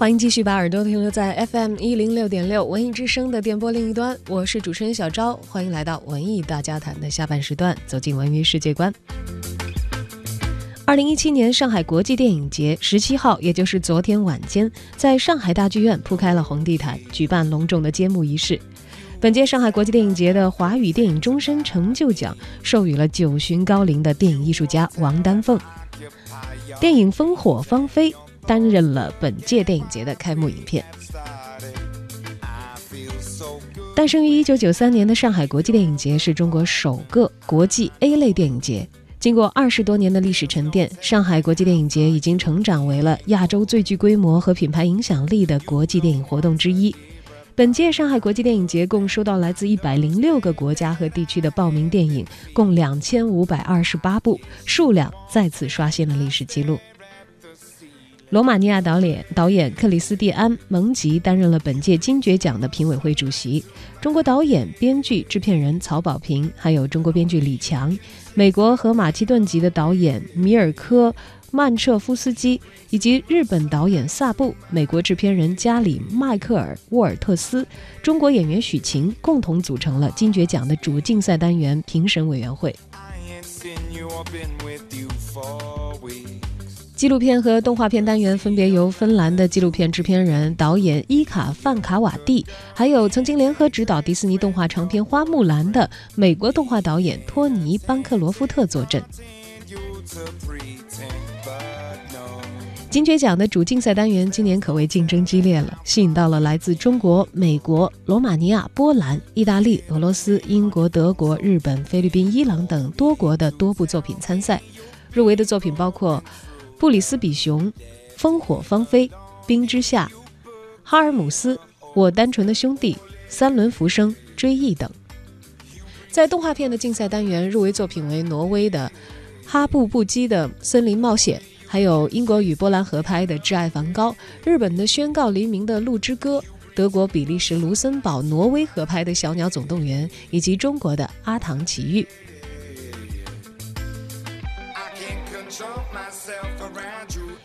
欢迎继续把耳朵停留在 FM 一零六点六文艺之声的电波另一端，我是主持人小昭，欢迎来到文艺大家谈的下半时段，走进文娱世界观。二零一七年上海国际电影节十七号，也就是昨天晚间，在上海大剧院铺开了红地毯，举办隆重的揭幕仪式。本届上海国际电影节的华语电影终身成就奖授予了九旬高龄的电影艺术家王丹凤。电影《烽火芳菲》。担任了本届电影节的开幕影片。诞生于1993年的上海国际电影节是中国首个国际 A 类电影节。经过二十多年的历史沉淀，上海国际电影节已经成长为了亚洲最具规模和品牌影响力的国际电影活动之一。本届上海国际电影节共收到来自106个国家和地区的报名电影，共2528部，数量再次刷新了历史记录。罗马尼亚导演导演克里斯蒂安·蒙吉担任了本届金爵奖的评委会主席。中国导演、编剧、制片人曹保平，还有中国编剧李强，美国和马其顿籍的导演米尔科·曼彻夫斯基，以及日本导演萨布、美国制片人加里·迈克尔·沃尔特斯、中国演员许晴，共同组成了金爵奖的主竞赛单元评审委员会 i've seen you up in with you for a week。纪录片和动画片单元分别由芬兰的纪录片制片人、导演伊卡·范卡瓦蒂，还有曾经联合执导迪士尼动画长片《花木兰》的美国动画导演托尼·班克罗夫特坐镇。金爵奖的主竞赛单元今年可谓竞争激烈了，吸引到了来自中国、美国、罗马尼亚、波兰、意大利、俄罗斯、英国、德国、日本、菲律宾、伊朗等多国的多部作品参赛。入围的作品包括。布里斯比熊、烽火芳菲、冰之夏、哈尔姆斯、我单纯的兄弟、三轮浮生、追忆等。在动画片的竞赛单元，入围作品为挪威的哈布布基的《森林冒险》，还有英国与波兰合拍的《挚爱梵高》，日本的《宣告黎明的鹿之歌》，德国、比利时、卢森堡、挪威合拍的《小鸟总动员》，以及中国的《阿唐奇遇》。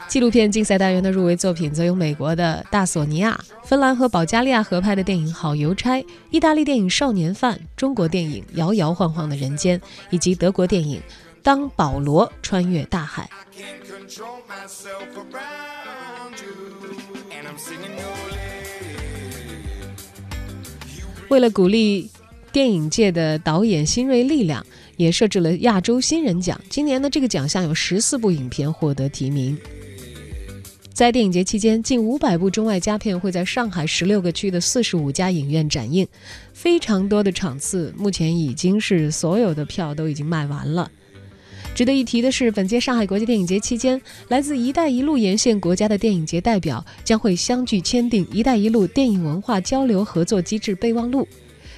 纪录片竞赛单元的入围作品则有美国的《大索尼亚》、芬兰和保加利亚合拍的电影《好邮差》、意大利电影《少年犯》、中国电影《摇摇晃晃的人间》，以及德国电影《当保罗穿越大海》。为了鼓励电影界的导演新锐力量，也设置了亚洲新人奖。今年呢，这个奖项有十四部影片获得提名。在电影节期间，近五百部中外佳片会在上海十六个区的四十五家影院展映，非常多的场次，目前已经是所有的票都已经卖完了。值得一提的是，本届上海国际电影节期间，来自“一带一路”沿线国家的电影节代表将会相聚签订“一带一路”电影文化交流合作机制备忘录。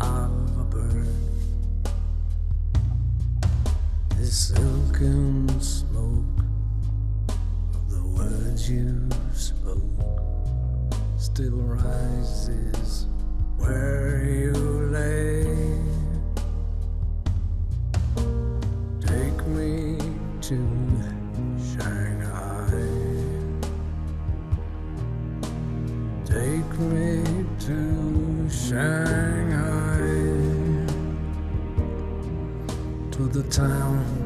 a bird. The smoke of the words you spoke still rises where you lay. Take me to Shanghai. Take me to Shanghai. The town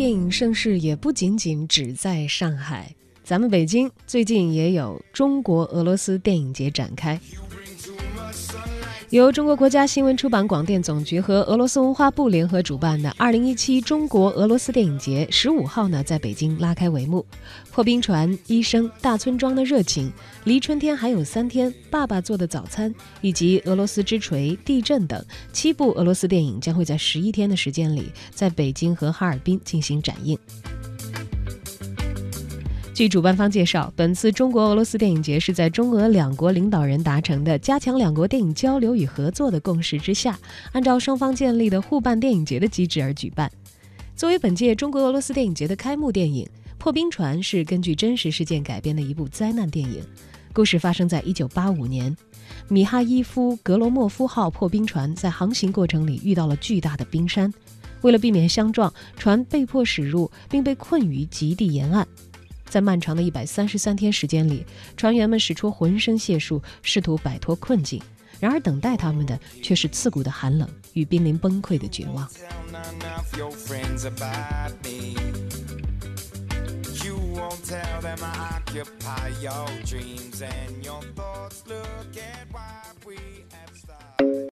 电影盛世也不仅仅只在上海，咱们北京最近也有中国俄罗斯电影节展开。由中国国家新闻出版广电总局和俄罗斯文化部联合主办的2017中国俄罗斯电影节，十五号呢在北京拉开帷幕。破冰船、医生、大村庄的热情、离春天还有三天、爸爸做的早餐，以及俄罗斯之锤、地震等七部俄罗斯电影将会在十一天的时间里，在北京和哈尔滨进行展映。据主办方介绍，本次中国俄罗斯电影节是在中俄两国领导人达成的加强两国电影交流与合作的共识之下，按照双方建立的互办电影节的机制而举办。作为本届中国俄罗斯电影节的开幕电影，《破冰船》是根据真实事件改编的一部灾难电影。故事发生在1985年，米哈伊夫·格罗莫夫号破冰船在航行过程里遇到了巨大的冰山，为了避免相撞，船被迫驶入并被困于极地沿岸。在漫长的一百三十三天时间里，船员们使出浑身解数，试图摆脱困境。然而，等待他们的却是刺骨的寒冷与濒临崩溃的绝望。